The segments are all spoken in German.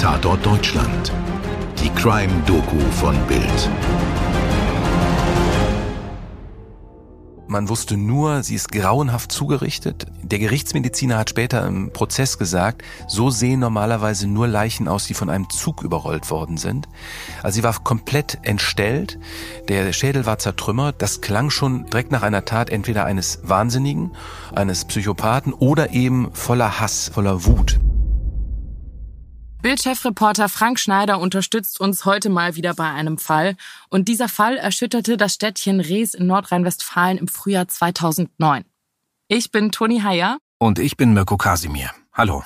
Tatort Deutschland. Die Crime-Doku von Bild. Man wusste nur, sie ist grauenhaft zugerichtet. Der Gerichtsmediziner hat später im Prozess gesagt, so sehen normalerweise nur Leichen aus, die von einem Zug überrollt worden sind. Also sie war komplett entstellt. Der Schädel war zertrümmert. Das klang schon direkt nach einer Tat entweder eines Wahnsinnigen, eines Psychopathen oder eben voller Hass, voller Wut. Bildchefreporter Frank Schneider unterstützt uns heute mal wieder bei einem Fall. Und dieser Fall erschütterte das Städtchen Rees in Nordrhein-Westfalen im Frühjahr 2009. Ich bin Toni Heyer. Und ich bin Mirko Kasimir. Hallo.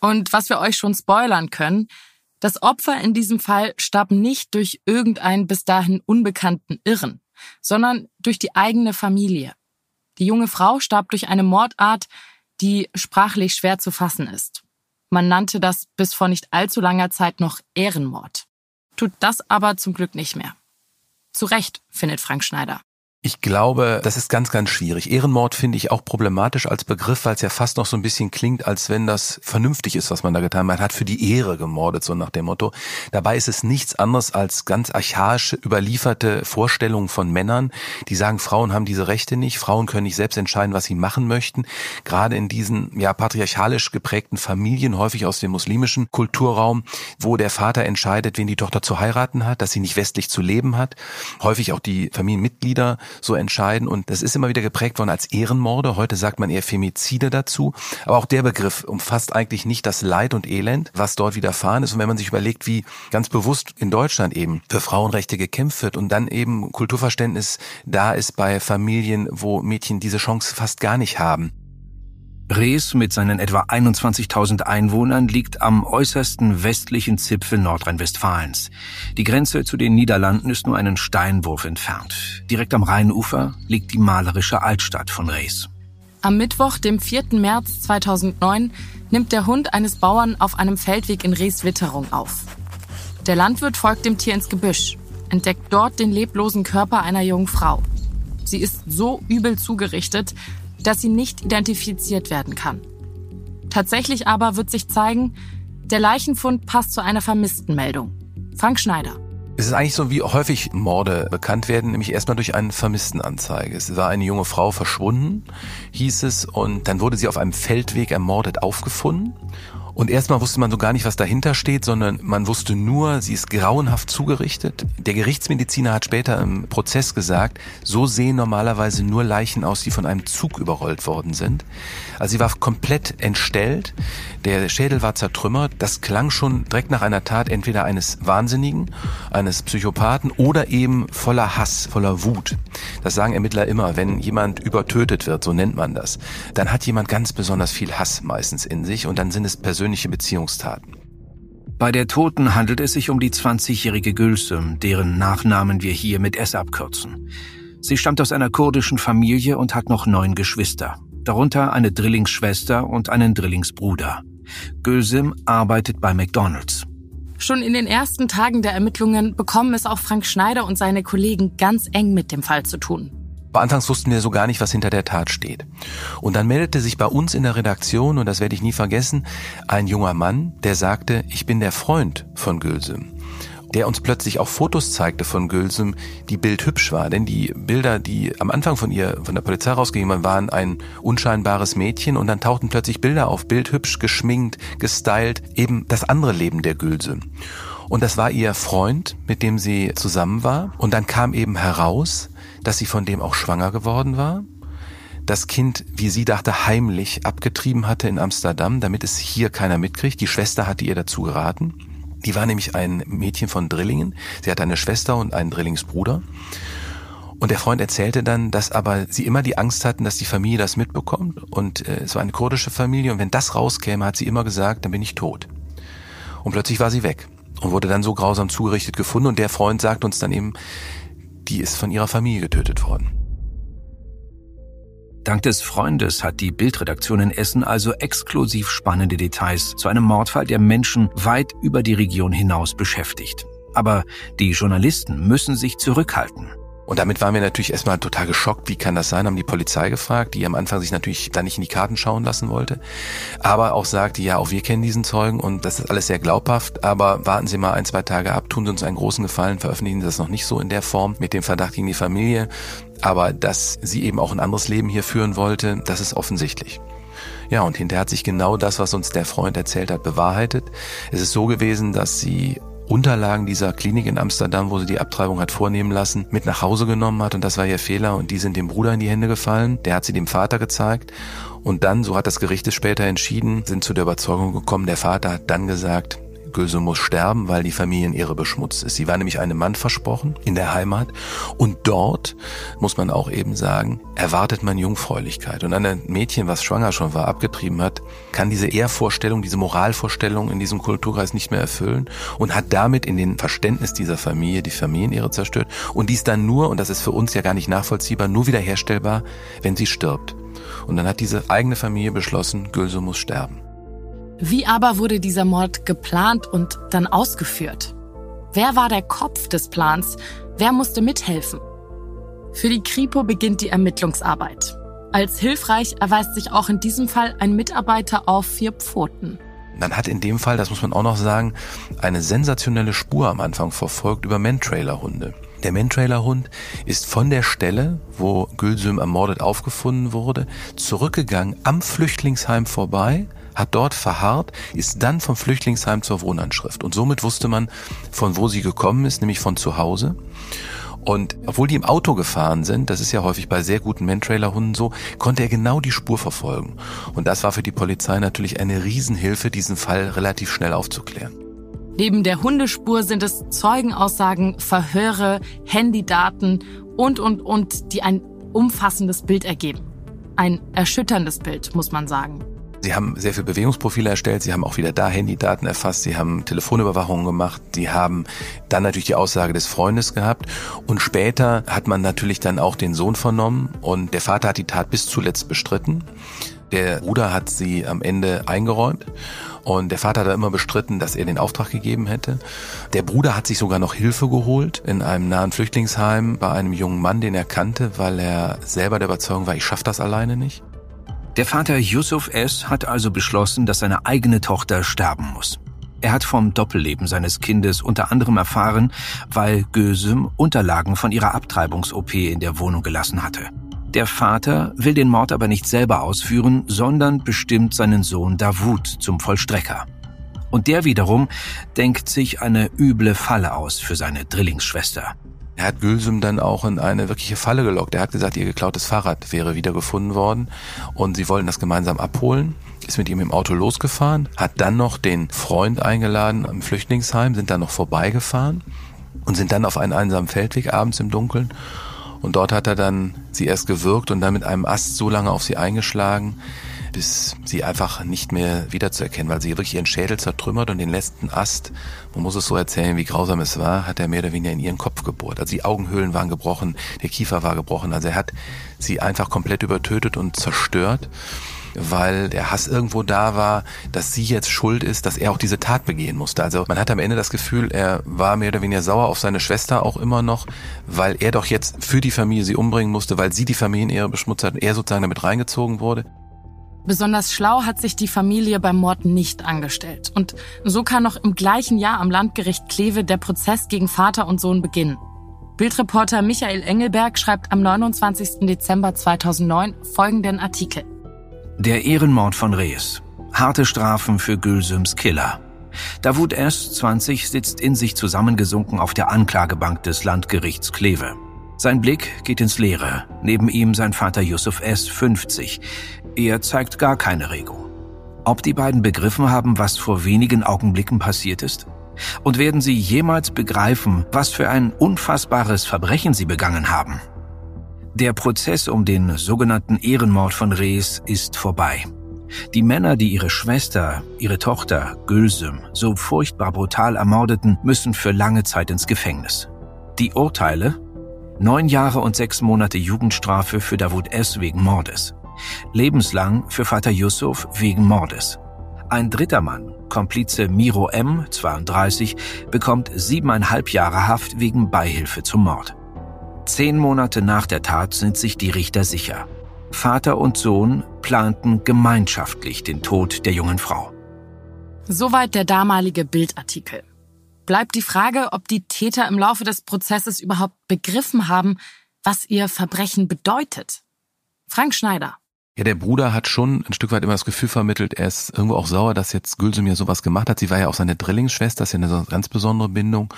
Und was wir euch schon spoilern können, das Opfer in diesem Fall starb nicht durch irgendeinen bis dahin unbekannten Irren, sondern durch die eigene Familie. Die junge Frau starb durch eine Mordart, die sprachlich schwer zu fassen ist. Man nannte das bis vor nicht allzu langer Zeit noch Ehrenmord. Tut das aber zum Glück nicht mehr. Zu Recht, findet Frank Schneider. Ich glaube, das ist ganz, ganz schwierig. Ehrenmord finde ich auch problematisch als Begriff, weil es ja fast noch so ein bisschen klingt, als wenn das vernünftig ist, was man da getan hat. Man hat für die Ehre gemordet, so nach dem Motto. Dabei ist es nichts anderes als ganz archaisch überlieferte Vorstellungen von Männern, die sagen, Frauen haben diese Rechte nicht, Frauen können nicht selbst entscheiden, was sie machen möchten. Gerade in diesen ja patriarchalisch geprägten Familien, häufig aus dem muslimischen Kulturraum, wo der Vater entscheidet, wen die Tochter zu heiraten hat, dass sie nicht westlich zu leben hat. Häufig auch die Familienmitglieder so entscheiden. Und das ist immer wieder geprägt worden als Ehrenmorde. Heute sagt man eher Femizide dazu. Aber auch der Begriff umfasst eigentlich nicht das Leid und Elend, was dort widerfahren ist. Und wenn man sich überlegt, wie ganz bewusst in Deutschland eben für Frauenrechte gekämpft wird und dann eben Kulturverständnis da ist bei Familien, wo Mädchen diese Chance fast gar nicht haben. Rees mit seinen etwa 21.000 Einwohnern liegt am äußersten westlichen Zipfel Nordrhein-Westfalens. Die Grenze zu den Niederlanden ist nur einen Steinwurf entfernt. Direkt am Rheinufer liegt die malerische Altstadt von Rees. Am Mittwoch, dem 4. März 2009, nimmt der Hund eines Bauern auf einem Feldweg in Rees Witterung auf. Der Landwirt folgt dem Tier ins Gebüsch, entdeckt dort den leblosen Körper einer jungen Frau. Sie ist so übel zugerichtet, dass sie nicht identifiziert werden kann. Tatsächlich aber wird sich zeigen, der Leichenfund passt zu einer Vermisstenmeldung. Frank Schneider. Es ist eigentlich so, wie häufig Morde bekannt werden, nämlich erstmal durch eine Vermisstenanzeige. Es war eine junge Frau verschwunden, hieß es, und dann wurde sie auf einem Feldweg ermordet aufgefunden. Und erstmal wusste man so gar nicht, was dahinter steht, sondern man wusste nur, sie ist grauenhaft zugerichtet. Der Gerichtsmediziner hat später im Prozess gesagt, so sehen normalerweise nur Leichen aus, die von einem Zug überrollt worden sind. Also sie war komplett entstellt, der Schädel war zertrümmert. Das klang schon direkt nach einer Tat entweder eines Wahnsinnigen, eines Psychopathen oder eben voller Hass, voller Wut. Das sagen Ermittler immer, wenn jemand übertötet wird, so nennt man das, dann hat jemand ganz besonders viel Hass meistens in sich und dann sind es persönlich persönliche Beziehungstaten. Bei der Toten handelt es sich um die 20-jährige Gülsüm, deren Nachnamen wir hier mit S abkürzen. Sie stammt aus einer kurdischen Familie und hat noch neun Geschwister, darunter eine Drillingsschwester und einen Drillingsbruder. Gülsüm arbeitet bei McDonald's. Schon in den ersten Tagen der Ermittlungen bekommen es auch Frank Schneider und seine Kollegen ganz eng mit dem Fall zu tun. Anfangs wussten wir so gar nicht, was hinter der Tat steht. Und dann meldete sich bei uns in der Redaktion, und das werde ich nie vergessen, ein junger Mann, der sagte, ich bin der Freund von Gülsüm. Der uns plötzlich auch Fotos zeigte von Gülsüm, die bildhübsch war. Denn die Bilder, die am Anfang von ihr, von der Polizei rausgegeben waren, ein unscheinbares Mädchen und dann tauchten plötzlich Bilder auf, bildhübsch, geschminkt, gestylt, eben das andere Leben der Gülsüm. Und das war ihr Freund, mit dem sie zusammen war. Und dann kam eben heraus, dass sie von dem auch schwanger geworden war, das Kind, wie sie dachte, heimlich abgetrieben hatte in Amsterdam, damit es hier keiner mitkriegt. Die Schwester hatte ihr dazu geraten. Die war nämlich ein Mädchen von Drillingen. Sie hatte eine Schwester und einen Drillingsbruder. Und der Freund erzählte dann, dass aber sie immer die Angst hatten, dass die Familie das mitbekommt. Und äh, es war eine kurdische Familie. Und wenn das rauskäme, hat sie immer gesagt, dann bin ich tot. Und plötzlich war sie weg und wurde dann so grausam zugerichtet gefunden. Und der Freund sagt uns dann eben, die ist von ihrer Familie getötet worden. Dank des Freundes hat die Bildredaktion in Essen also exklusiv spannende Details zu einem Mordfall, der Menschen weit über die Region hinaus beschäftigt. Aber die Journalisten müssen sich zurückhalten. Und damit waren wir natürlich erstmal total geschockt. Wie kann das sein? Haben die Polizei gefragt, die am Anfang sich natürlich da nicht in die Karten schauen lassen wollte. Aber auch sagte, ja, auch wir kennen diesen Zeugen und das ist alles sehr glaubhaft. Aber warten Sie mal ein, zwei Tage ab, tun Sie uns einen großen Gefallen, veröffentlichen Sie das noch nicht so in der Form mit dem Verdacht gegen die Familie. Aber dass sie eben auch ein anderes Leben hier führen wollte, das ist offensichtlich. Ja, und hinterher hat sich genau das, was uns der Freund erzählt hat, bewahrheitet. Es ist so gewesen, dass sie Unterlagen dieser Klinik in Amsterdam, wo sie die Abtreibung hat vornehmen lassen, mit nach Hause genommen hat. Und das war ihr Fehler. Und die sind dem Bruder in die Hände gefallen. Der hat sie dem Vater gezeigt. Und dann, so hat das Gericht es später entschieden, sind zu der Überzeugung gekommen, der Vater hat dann gesagt, Göse muss sterben, weil die Familienehre beschmutzt ist. Sie war nämlich einem Mann versprochen in der Heimat und dort, muss man auch eben sagen, erwartet man Jungfräulichkeit. Und ein Mädchen, was schwanger schon war, abgetrieben hat, kann diese Ehrvorstellung, diese Moralvorstellung in diesem Kulturkreis nicht mehr erfüllen und hat damit in den Verständnis dieser Familie die Familienehre zerstört und dies dann nur, und das ist für uns ja gar nicht nachvollziehbar, nur wiederherstellbar, wenn sie stirbt. Und dann hat diese eigene Familie beschlossen, Gülse muss sterben. Wie aber wurde dieser Mord geplant und dann ausgeführt? Wer war der Kopf des Plans? Wer musste mithelfen? Für die Kripo beginnt die Ermittlungsarbeit. Als hilfreich erweist sich auch in diesem Fall ein Mitarbeiter auf vier Pfoten. Man hat in dem Fall, das muss man auch noch sagen, eine sensationelle Spur am Anfang verfolgt über Mantrailer-Hunde. Der Mantrailer-Hund ist von der Stelle, wo Gülsüm ermordet aufgefunden wurde, zurückgegangen am Flüchtlingsheim vorbei, hat dort verharrt, ist dann vom Flüchtlingsheim zur Wohnanschrift. Und somit wusste man, von wo sie gekommen ist, nämlich von zu Hause. Und obwohl die im Auto gefahren sind, das ist ja häufig bei sehr guten Mantrailer-Hunden so, konnte er genau die Spur verfolgen. Und das war für die Polizei natürlich eine Riesenhilfe, diesen Fall relativ schnell aufzuklären. Neben der Hundespur sind es Zeugenaussagen, Verhöre, Handydaten und, und, und, die ein umfassendes Bild ergeben. Ein erschütterndes Bild, muss man sagen. Sie haben sehr viele Bewegungsprofile erstellt, Sie haben auch wieder da Handydaten erfasst, Sie haben Telefonüberwachungen gemacht, Sie haben dann natürlich die Aussage des Freundes gehabt und später hat man natürlich dann auch den Sohn vernommen und der Vater hat die Tat bis zuletzt bestritten. Der Bruder hat sie am Ende eingeräumt und der Vater hat immer bestritten, dass er den Auftrag gegeben hätte. Der Bruder hat sich sogar noch Hilfe geholt in einem nahen Flüchtlingsheim bei einem jungen Mann, den er kannte, weil er selber der Überzeugung war, ich schaffe das alleine nicht. Der Vater Yusuf S. hat also beschlossen, dass seine eigene Tochter sterben muss. Er hat vom Doppelleben seines Kindes unter anderem erfahren, weil Gösem Unterlagen von ihrer Abtreibungs-OP in der Wohnung gelassen hatte. Der Vater will den Mord aber nicht selber ausführen, sondern bestimmt seinen Sohn Davut zum Vollstrecker. Und der wiederum denkt sich eine üble Falle aus für seine Drillingsschwester. Er hat Gülsüm dann auch in eine wirkliche Falle gelockt. Er hat gesagt, ihr geklautes Fahrrad wäre wieder gefunden worden und sie wollen das gemeinsam abholen. Ist mit ihm im Auto losgefahren, hat dann noch den Freund eingeladen im Flüchtlingsheim, sind dann noch vorbeigefahren und sind dann auf einen einsamen Feldweg abends im Dunkeln. Und dort hat er dann sie erst gewürgt und dann mit einem Ast so lange auf sie eingeschlagen, bis sie einfach nicht mehr wiederzuerkennen, weil sie wirklich ihren Schädel zertrümmert und den letzten Ast, man muss es so erzählen, wie grausam es war, hat er mehr oder weniger in ihren Kopf gebohrt. Also die Augenhöhlen waren gebrochen, der Kiefer war gebrochen. Also er hat sie einfach komplett übertötet und zerstört weil der Hass irgendwo da war, dass sie jetzt schuld ist, dass er auch diese Tat begehen musste. Also man hat am Ende das Gefühl, er war mehr oder weniger sauer auf seine Schwester auch immer noch, weil er doch jetzt für die Familie sie umbringen musste, weil sie die Familienehre beschmutzt hat und er sozusagen damit reingezogen wurde. Besonders schlau hat sich die Familie beim Mord nicht angestellt. Und so kann noch im gleichen Jahr am Landgericht Kleve der Prozess gegen Vater und Sohn beginnen. Bildreporter Michael Engelberg schreibt am 29. Dezember 2009 folgenden Artikel. Der Ehrenmord von Rees. Harte Strafen für Gülsüms Killer. Davut S., 20, sitzt in sich zusammengesunken auf der Anklagebank des Landgerichts Kleve. Sein Blick geht ins Leere. Neben ihm sein Vater Yusuf S., 50. Er zeigt gar keine Regung. Ob die beiden begriffen haben, was vor wenigen Augenblicken passiert ist? Und werden sie jemals begreifen, was für ein unfassbares Verbrechen sie begangen haben? Der Prozess um den sogenannten Ehrenmord von Rees ist vorbei. Die Männer, die ihre Schwester, ihre Tochter Gülsüm so furchtbar brutal ermordeten, müssen für lange Zeit ins Gefängnis. Die Urteile? Neun Jahre und sechs Monate Jugendstrafe für Davut S. wegen Mordes. Lebenslang für Vater Yusuf wegen Mordes. Ein dritter Mann, Komplize Miro M., 32, bekommt siebeneinhalb Jahre Haft wegen Beihilfe zum Mord. Zehn Monate nach der Tat sind sich die Richter sicher. Vater und Sohn planten gemeinschaftlich den Tod der jungen Frau. Soweit der damalige Bildartikel. Bleibt die Frage, ob die Täter im Laufe des Prozesses überhaupt begriffen haben, was ihr Verbrechen bedeutet. Frank Schneider. Ja, der Bruder hat schon ein Stück weit immer das Gefühl vermittelt, er ist irgendwo auch sauer, dass jetzt Gülsum mir sowas gemacht hat. Sie war ja auch seine Drillingsschwester, ist ja eine ganz besondere Bindung.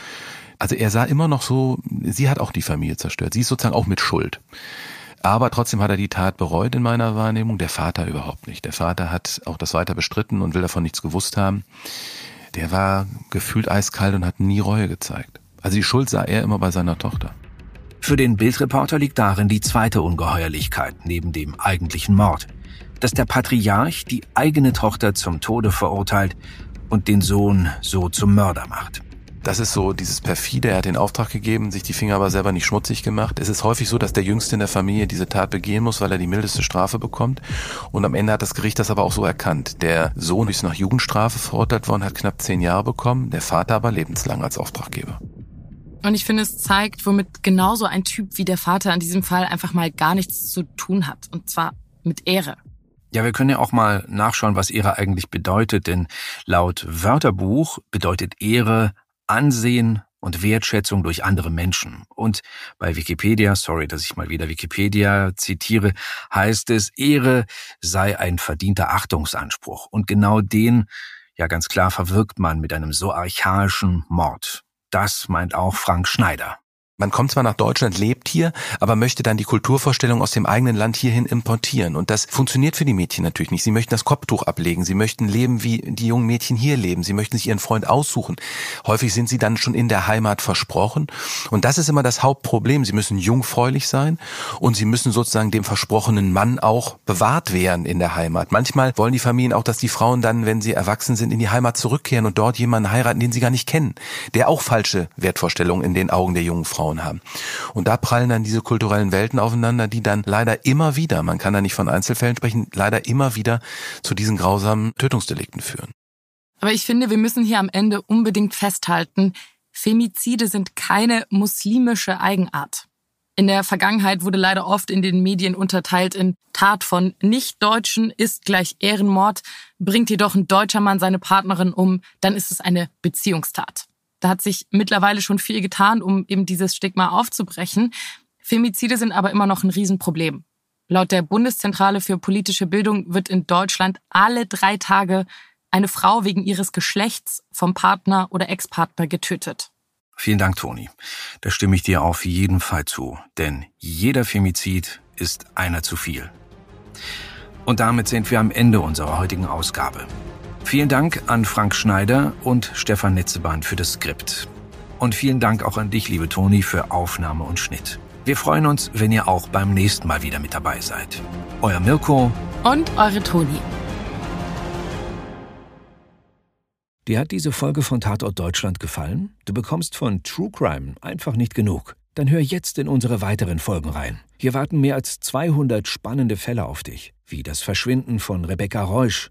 Also er sah immer noch so, sie hat auch die Familie zerstört. Sie ist sozusagen auch mit Schuld. Aber trotzdem hat er die Tat bereut in meiner Wahrnehmung. Der Vater überhaupt nicht. Der Vater hat auch das weiter bestritten und will davon nichts gewusst haben. Der war gefühlt eiskalt und hat nie Reue gezeigt. Also die Schuld sah er immer bei seiner Tochter. Für den Bildreporter liegt darin die zweite Ungeheuerlichkeit neben dem eigentlichen Mord, dass der Patriarch die eigene Tochter zum Tode verurteilt und den Sohn so zum Mörder macht. Das ist so dieses perfide, er hat den Auftrag gegeben, sich die Finger aber selber nicht schmutzig gemacht. Es ist häufig so, dass der Jüngste in der Familie diese Tat begehen muss, weil er die mildeste Strafe bekommt. Und am Ende hat das Gericht das aber auch so erkannt. Der Sohn ist nach Jugendstrafe verurteilt worden, hat knapp zehn Jahre bekommen, der Vater aber lebenslang als Auftraggeber. Und ich finde, es zeigt, womit genauso ein Typ wie der Vater in diesem Fall einfach mal gar nichts zu tun hat. Und zwar mit Ehre. Ja, wir können ja auch mal nachschauen, was Ehre eigentlich bedeutet, denn laut Wörterbuch bedeutet Ehre Ansehen und Wertschätzung durch andere Menschen. Und bei Wikipedia, sorry, dass ich mal wieder Wikipedia zitiere, heißt es, Ehre sei ein verdienter Achtungsanspruch. Und genau den, ja ganz klar, verwirkt man mit einem so archaischen Mord. Das meint auch Frank Schneider. Man kommt zwar nach Deutschland, lebt hier, aber möchte dann die Kulturvorstellung aus dem eigenen Land hierhin importieren. Und das funktioniert für die Mädchen natürlich nicht. Sie möchten das Kopftuch ablegen. Sie möchten leben, wie die jungen Mädchen hier leben. Sie möchten sich ihren Freund aussuchen. Häufig sind sie dann schon in der Heimat versprochen. Und das ist immer das Hauptproblem. Sie müssen jungfräulich sein und sie müssen sozusagen dem versprochenen Mann auch bewahrt werden in der Heimat. Manchmal wollen die Familien auch, dass die Frauen dann, wenn sie erwachsen sind, in die Heimat zurückkehren und dort jemanden heiraten, den sie gar nicht kennen, der auch falsche Wertvorstellungen in den Augen der jungen Frau Frauen haben. Und da prallen dann diese kulturellen Welten aufeinander, die dann leider immer wieder, man kann da nicht von Einzelfällen sprechen, leider immer wieder zu diesen grausamen Tötungsdelikten führen. Aber ich finde, wir müssen hier am Ende unbedingt festhalten, Femizide sind keine muslimische Eigenart. In der Vergangenheit wurde leider oft in den Medien unterteilt in Tat von Nichtdeutschen ist gleich Ehrenmord, bringt jedoch ein deutscher Mann seine Partnerin um, dann ist es eine Beziehungstat. Da hat sich mittlerweile schon viel getan, um eben dieses Stigma aufzubrechen. Femizide sind aber immer noch ein Riesenproblem. Laut der Bundeszentrale für politische Bildung wird in Deutschland alle drei Tage eine Frau wegen ihres Geschlechts vom Partner oder Ex-Partner getötet. Vielen Dank, Toni. Da stimme ich dir auf jeden Fall zu, denn jeder Femizid ist einer zu viel. Und damit sind wir am Ende unserer heutigen Ausgabe. Vielen Dank an Frank Schneider und Stefan Netzebahn für das Skript. Und vielen Dank auch an dich, liebe Toni, für Aufnahme und Schnitt. Wir freuen uns, wenn ihr auch beim nächsten Mal wieder mit dabei seid. Euer Mirko und eure Toni. Dir hat diese Folge von Tatort Deutschland gefallen? Du bekommst von True Crime einfach nicht genug. Dann hör jetzt in unsere weiteren Folgen rein. Hier warten mehr als 200 spannende Fälle auf dich, wie das Verschwinden von Rebecca Reusch,